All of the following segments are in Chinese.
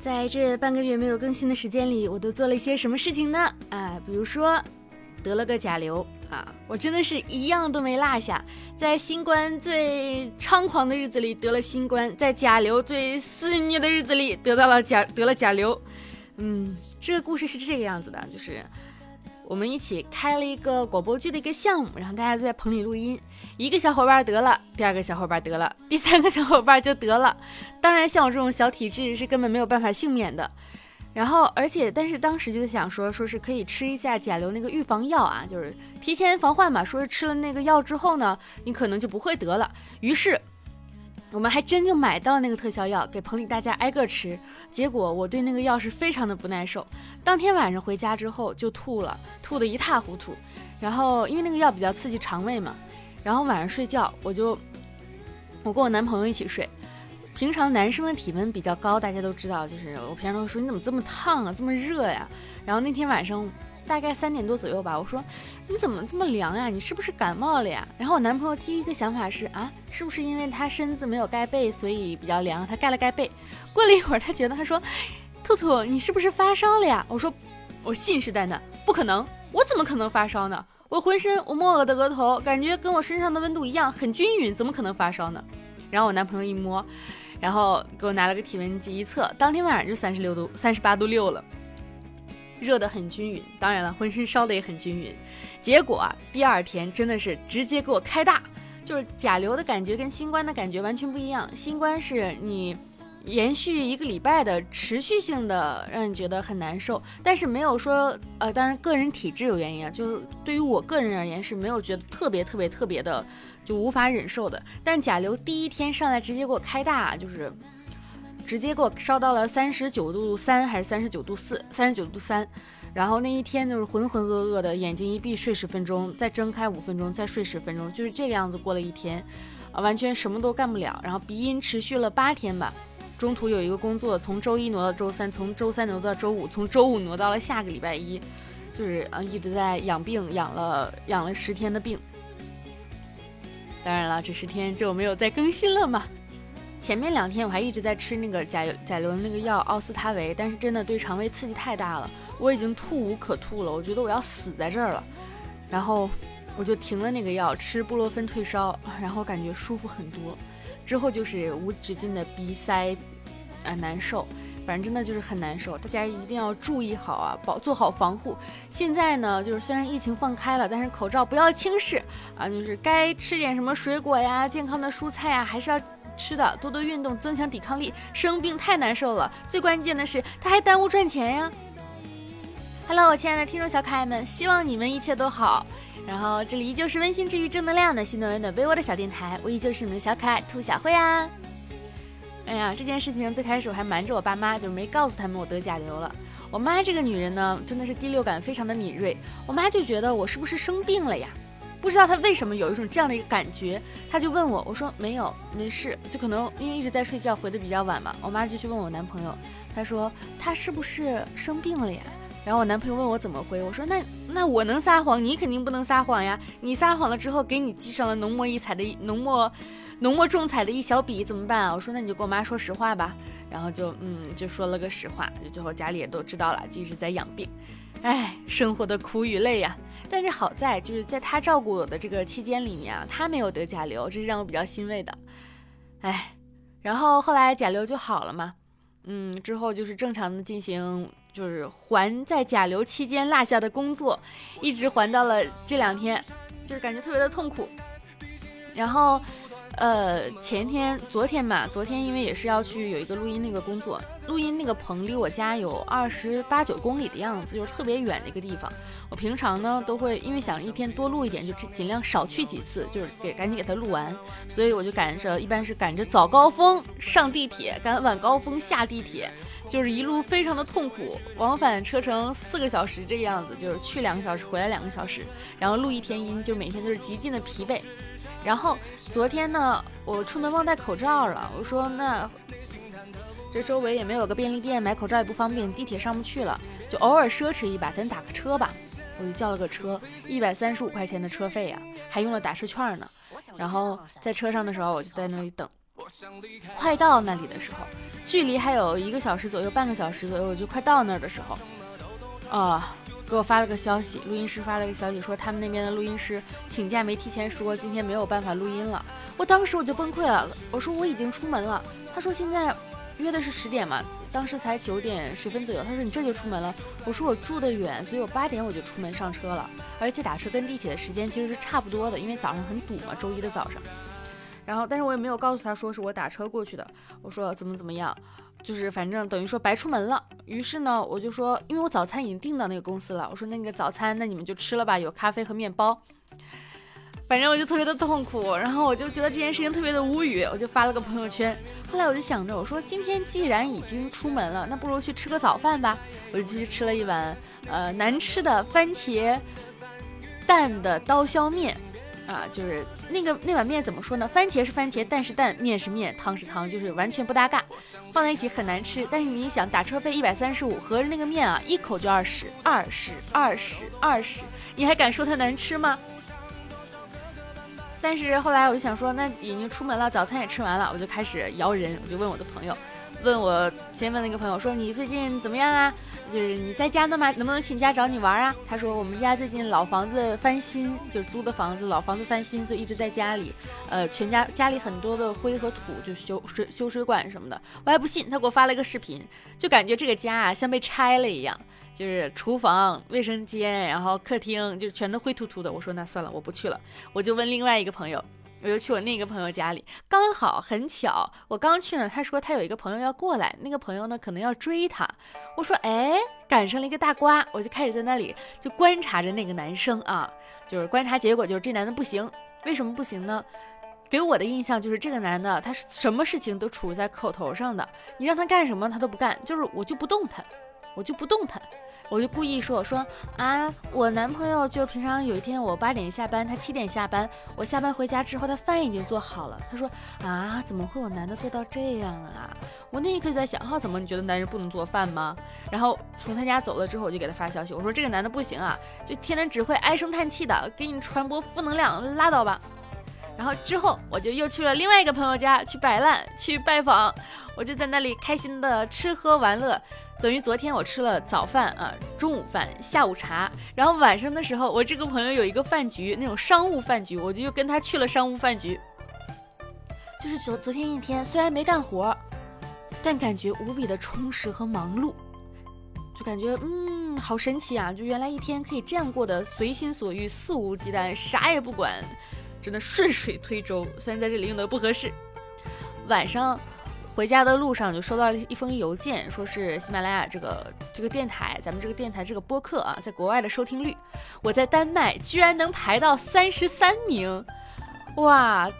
在这半个月没有更新的时间里，我都做了一些什么事情呢？啊，比如说得了个甲流啊，我真的是一样都没落下。在新冠最猖狂的日子里得了新冠，在甲流最肆虐的日子里得到了甲得了甲流。嗯，这个故事是这个样子的，就是。我们一起开了一个广播剧的一个项目，然后大家在棚里录音。一个小伙伴得了，第二个小伙伴得了，第三个小伙伴就得了。当然，像我这种小体质是根本没有办法幸免的。然后，而且，但是当时就想说，说是可以吃一下甲流那个预防药啊，就是提前防患嘛。说是吃了那个药之后呢，你可能就不会得了。于是。我们还真就买到了那个特效药，给棚里大家挨个吃。结果我对那个药是非常的不耐受，当天晚上回家之后就吐了，吐得一塌糊涂。然后因为那个药比较刺激肠胃嘛，然后晚上睡觉我就我跟我男朋友一起睡。平常男生的体温比较高，大家都知道，就是我平常都说你怎么这么烫啊，这么热呀。然后那天晚上。大概三点多左右吧，我说你怎么这么凉呀？你是不是感冒了呀？然后我男朋友第一个想法是啊，是不是因为他身子没有盖被，所以比较凉？他盖了盖被。过了一会儿，他觉得他说，兔兔，你是不是发烧了呀？我说我信誓旦旦，不可能，我怎么可能发烧呢？我浑身我摸我的额头，感觉跟我身上的温度一样，很均匀，怎么可能发烧呢？然后我男朋友一摸，然后给我拿了个体温计一测，当天晚上就三十六度，三十八度六了。热得很均匀，当然了，浑身烧的也很均匀。结果，第二天真的是直接给我开大，就是甲流的感觉跟新冠的感觉完全不一样。新冠是你延续一个礼拜的持续性的，让你觉得很难受，但是没有说呃，当然个人体质有原因啊，就是对于我个人而言是没有觉得特别特别特别的就无法忍受的。但甲流第一天上来直接给我开大，就是。直接给我烧到了三十九度三还是三十九度四？三十九度三，然后那一天就是浑浑噩噩的，眼睛一闭睡十分钟，再睁开五分钟，再睡十分钟，就是这个样子过了一天，啊，完全什么都干不了。然后鼻音持续了八天吧，中途有一个工作从周一挪到周三，从周三挪到周五，从周五挪到了下个礼拜一，就是啊一直在养病，养了养了十天的病。当然了，这十天就没有再更新了嘛。前面两天我还一直在吃那个甲甲流那个药奥司他韦，但是真的对肠胃刺激太大了，我已经吐无可吐了，我觉得我要死在这儿了，然后我就停了那个药，吃布洛芬退烧，然后感觉舒服很多，之后就是无止境的鼻塞，啊难受，反正真的就是很难受，大家一定要注意好啊，保做好防护。现在呢，就是虽然疫情放开了，但是口罩不要轻视啊，就是该吃点什么水果呀、健康的蔬菜啊，还是要。吃的多多运动，增强抵抗力。生病太难受了，最关键的是它还耽误赚钱呀。Hello，我亲爱的听众小可爱们，希望你们一切都好。然后这里依旧是温馨治愈、正能量的新暖暖被窝的小电台，我依旧是你们的小可爱兔小慧啊。哎呀，这件事情最开始我还瞒着我爸妈，就是没告诉他们我得甲流了。我妈这个女人呢，真的是第六感非常的敏锐，我妈就觉得我是不是生病了呀？不知道他为什么有一种这样的一个感觉，他就问我，我说没有，没事，就可能因为一直在睡觉，回的比较晚嘛。我妈就去问我男朋友，他说他是不是生病了呀？然后我男朋友问我怎么回，我说那那我能撒谎，你肯定不能撒谎呀。你撒谎了之后，给你记上了浓墨一彩的浓墨浓墨重彩的一小笔，怎么办啊？我说那你就跟我妈说实话吧。然后就嗯就说了个实话，就最后家里也都知道了，就一直在养病。唉，生活的苦与累呀！但是好在就是在他照顾我的这个期间里面啊，他没有得甲流，这是让我比较欣慰的。哎，然后后来甲流就好了嘛，嗯，之后就是正常的进行，就是还在甲流期间落下的工作，一直还到了这两天，就是感觉特别的痛苦。然后，呃，前天、昨天吧，昨天因为也是要去有一个录音那个工作。录音那个棚离我家有二十八九公里的样子，就是特别远的一个地方。我平常呢都会因为想一天多录一点，就尽量少去几次，就是给赶紧给它录完。所以我就赶着，一般是赶着早高峰上地铁，赶晚高峰下地铁，就是一路非常的痛苦，往返车程四个小时这个样子，就是去两个小时，回来两个小时，然后录一天音，就每天都是极尽的疲惫。然后昨天呢，我出门忘带口罩了，我说那。这周围也没有个便利店，买口罩也不方便，地铁上不去了，就偶尔奢侈一把，咱打个车吧。我就叫了个车，一百三十五块钱的车费呀，还用了打车券呢。然后在车上的时候，我就在那里等，快到那里的时候，距离还有一个小时左右，半个小时左右，我就快到那儿的时候，啊，给我发了个消息，录音师发了个消息，说他们那边的录音师请假没提前说，今天没有办法录音了。我当时我就崩溃了，我说我已经出门了。他说现在约的是十点嘛，当时才九点十分左右。他说你这就出门了。我说我住得远，所以我八点我就出门上车了，而且打车跟地铁的时间其实是差不多的，因为早上很堵嘛，周一的早上。然后，但是我也没有告诉他说是我打车过去的。我说怎么怎么样，就是反正等于说白出门了。于是呢，我就说，因为我早餐已经订到那个公司了，我说那个早餐那你们就吃了吧，有咖啡和面包。反正我就特别的痛苦，然后我就觉得这件事情特别的无语，我就发了个朋友圈。后来我就想着，我说今天既然已经出门了，那不如去吃个早饭吧。我就去吃了一碗呃难吃的番茄蛋的刀削面，啊，就是那个那碗面怎么说呢？番茄是番茄，蛋是蛋，面是面，汤是汤，就是完全不搭嘎，放在一起很难吃。但是你想，打车费一百三十五，合着那个面啊，一口就二十，二十，二十，二十，你还敢说它难吃吗？但是后来我就想说，那已经出门了，早餐也吃完了，我就开始摇人，我就问我的朋友，问我先问那个朋友说你最近怎么样啊？就是你在家呢吗？能不能去你家找你玩啊？他说我们家最近老房子翻新，就是租的房子，老房子翻新，所以一直在家里，呃，全家家里很多的灰和土，就修水修水管什么的。我还不信，他给我发了一个视频，就感觉这个家啊像被拆了一样。就是厨房、卫生间，然后客厅就全都灰秃秃的。我说那算了，我不去了。我就问另外一个朋友，我就去我另一个朋友家里，刚好很巧，我刚去呢，他说他有一个朋友要过来，那个朋友呢可能要追他。我说哎，赶上了一个大瓜，我就开始在那里就观察着那个男生啊，就是观察结果就是这男的不行，为什么不行呢？给我的印象就是这个男的他是什么事情都处在口头上的，你让他干什么他都不干，就是我就不动弹，我就不动弹。我就故意说，我说啊，我男朋友就是平常有一天我八点下班，他七点下班，我下班回家之后，他饭已经做好了。他说啊，怎么会有男的做到这样啊？我那一刻就在想，哈，怎么你觉得男人不能做饭吗？然后从他家走了之后，我就给他发消息，我说这个男的不行啊，就天天只会唉声叹气的，给你传播负能量，拉倒吧。然后之后我就又去了另外一个朋友家去摆烂，去拜访，我就在那里开心的吃喝玩乐。等于昨天我吃了早饭啊，中午饭、下午茶，然后晚上的时候，我这个朋友有一个饭局，那种商务饭局，我就又跟他去了商务饭局。就是昨昨天一天，虽然没干活，但感觉无比的充实和忙碌，就感觉嗯，好神奇啊！就原来一天可以这样过得，随心所欲、肆无忌惮，啥也不管，真的顺水推舟。虽然在这里用的不合适，晚上。回家的路上就收到了一封邮件，说是喜马拉雅这个这个电台，咱们这个电台这个播客啊，在国外的收听率，我在丹麦居然能排到三十三名，哇，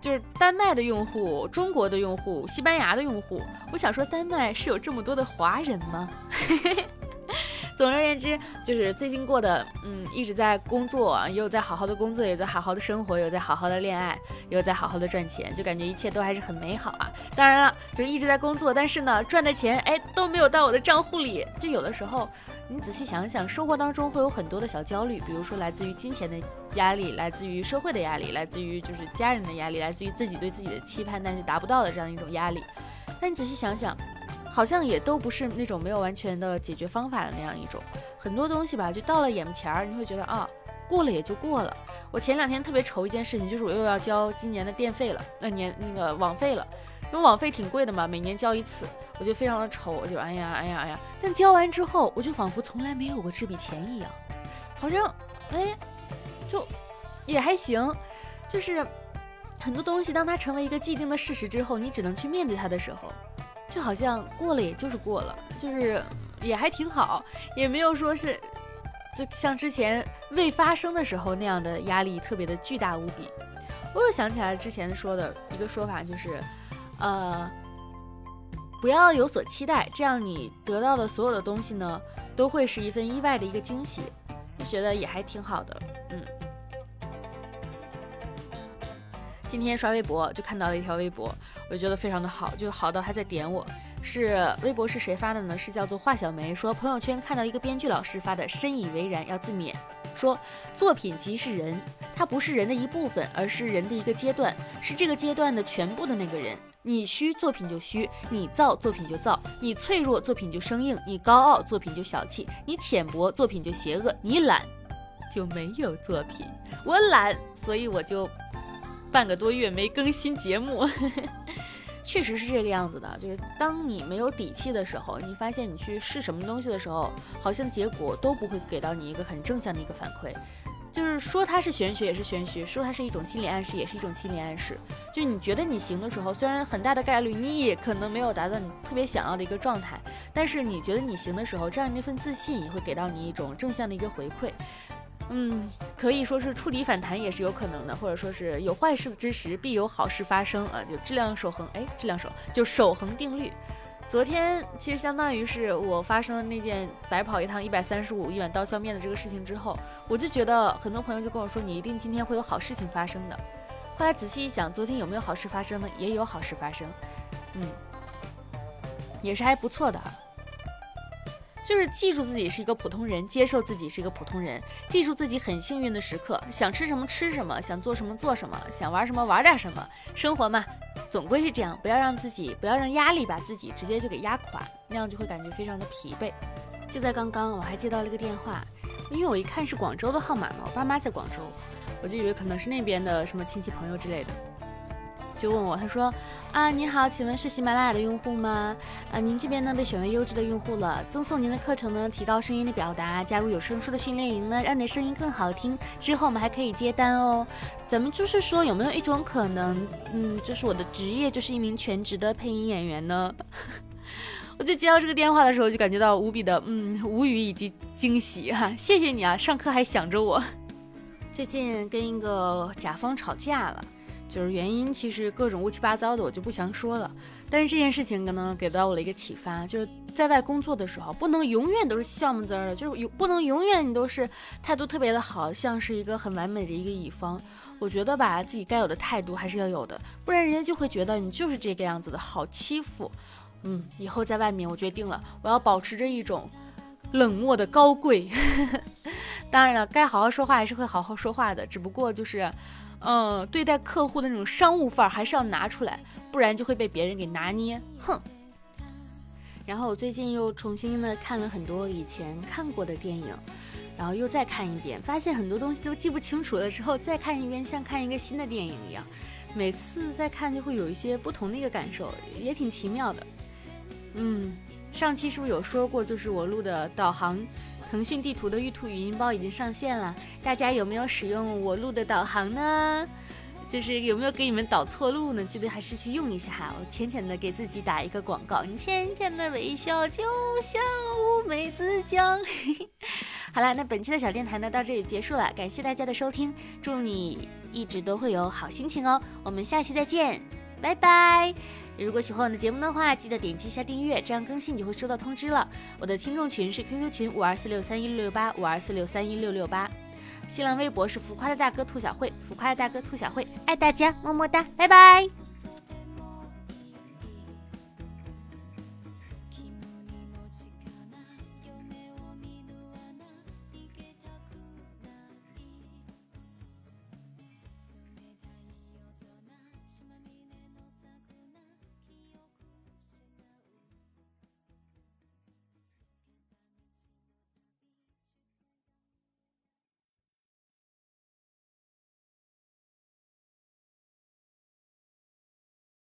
就是丹麦的用户、中国的用户、西班牙的用户，我想说丹麦是有这么多的华人吗？嘿 嘿总而言之，就是最近过的，嗯，一直在工作，也有在好好的工作，也在好好的生活，有在好好的恋爱，也有在好好的赚钱，就感觉一切都还是很美好啊。当然了，就是一直在工作，但是呢，赚的钱哎都没有到我的账户里。就有的时候，你仔细想想，生活当中会有很多的小焦虑，比如说来自于金钱的压力，来自于社会的压力，来自于就是家人的压力，来自于自己对自己的期盼但是达不到的这样一种压力。那你仔细想想。好像也都不是那种没有完全的解决方法的那样一种，很多东西吧，就到了眼前儿，你会觉得啊，过了也就过了。我前两天特别愁一件事情，就是我又要交今年的电费了，那年那个网费了，因为网费挺贵的嘛，每年交一次，我就非常的愁，我就哎呀哎呀哎呀。但交完之后，我就仿佛从来没有过这笔钱一样，好像哎，就也还行，就是很多东西，当它成为一个既定的事实之后，你只能去面对它的时候。就好像过了，也就是过了，就是也还挺好，也没有说是就像之前未发生的时候那样的压力特别的巨大无比。我又想起来之前说的一个说法，就是呃，不要有所期待，这样你得到的所有的东西呢，都会是一份意外的一个惊喜。就觉得也还挺好的，今天刷微博就看到了一条微博，我就觉得非常的好，就好到还在点我。是微博是谁发的呢？是叫做华小梅说朋友圈看到一个编剧老师发的，深以为然，要自勉。说作品即是人，它不是人的一部分，而是人的一个阶段，是这个阶段的全部的那个人。你虚作品就虚，你造作品就造，你脆弱作品就生硬，你高傲作品就小气，你浅薄作品就邪恶，你懒就没有作品。我懒，所以我就 半个多月没更新节目。确实是这个样子的，就是当你没有底气的时候，你发现你去试什么东西的时候，好像结果都不会给到你一个很正向的一个反馈。就是说它是玄学也是玄学，说它是一种心理暗示也是一种心理暗示。就你觉得你行的时候，虽然很大的概率你也可能没有达到你特别想要的一个状态，但是你觉得你行的时候，这样那份自信也会给到你一种正向的一个回馈。嗯，可以说是触底反弹也是有可能的，或者说是有坏事之时必有好事发生啊，就质量守恒，哎，质量守就守恒定律。昨天其实相当于是我发生了那件白跑一趟一百三十五一碗刀削面的这个事情之后，我就觉得很多朋友就跟我说，你一定今天会有好事情发生的。后来仔细一想，昨天有没有好事发生呢？也有好事发生，嗯，也是还不错的。就是记住自己是一个普通人，接受自己是一个普通人，记住自己很幸运的时刻，想吃什么吃什么，想做什么做什么，想玩什么玩点什么，生活嘛。总归是这样，不要让自己，不要让压力把自己直接就给压垮，那样就会感觉非常的疲惫。就在刚刚，我还接到了一个电话，因为我一看是广州的号码嘛，我爸妈在广州，我就以为可能是那边的什么亲戚朋友之类的。就问我，他说啊，你好，请问是喜马拉雅的用户吗？啊，您这边呢被选为优质的用户了，赠送您的课程呢，提高声音的表达，加入有声书的训练营呢，让你的声音更好听。之后我们还可以接单哦。咱们就是说，有没有一种可能，嗯，就是我的职业就是一名全职的配音演员呢？我就接到这个电话的时候，就感觉到无比的嗯无语以及惊喜哈。谢谢你啊，上课还想着我。最近跟一个甲方吵架了。就是原因，其实各种乌七八糟的，我就不详说了。但是这件事情可能给到我了一个启发，就是在外工作的时候，不能永远都是笑么滋儿的，就是有不能永远你都是态度特别的好，像是一个很完美的一个乙方。我觉得吧，自己该有的态度还是要有的，不然人家就会觉得你就是这个样子的好欺负。嗯，以后在外面，我决定了，我要保持着一种冷漠的高贵。当然了，该好好说话还是会好好说话的，只不过就是。嗯，对待客户的那种商务范儿还是要拿出来，不然就会被别人给拿捏。哼。然后我最近又重新的看了很多以前看过的电影，然后又再看一遍，发现很多东西都记不清楚了。之后再看一遍，像看一个新的电影一样，每次再看就会有一些不同的一个感受，也挺奇妙的。嗯，上期是不是有说过，就是我录的导航？腾讯地图的玉兔语音包已经上线了，大家有没有使用我录的导航呢？就是有没有给你们导错路呢？记得还是去用一下哈。我浅浅的给自己打一个广告，你浅浅的微笑就像乌梅子酱。好了，那本期的小电台呢到这里结束了，感谢大家的收听，祝你一直都会有好心情哦。我们下期再见，拜拜。如果喜欢我的节目的话，记得点击一下订阅，这样更新你就会收到通知了。我的听众群是 QQ 群五二四六三一六六八五二四六三一六六八，新浪微博是浮夸的大哥兔小慧，浮夸的大哥兔小慧，爱大家，么么哒，拜拜。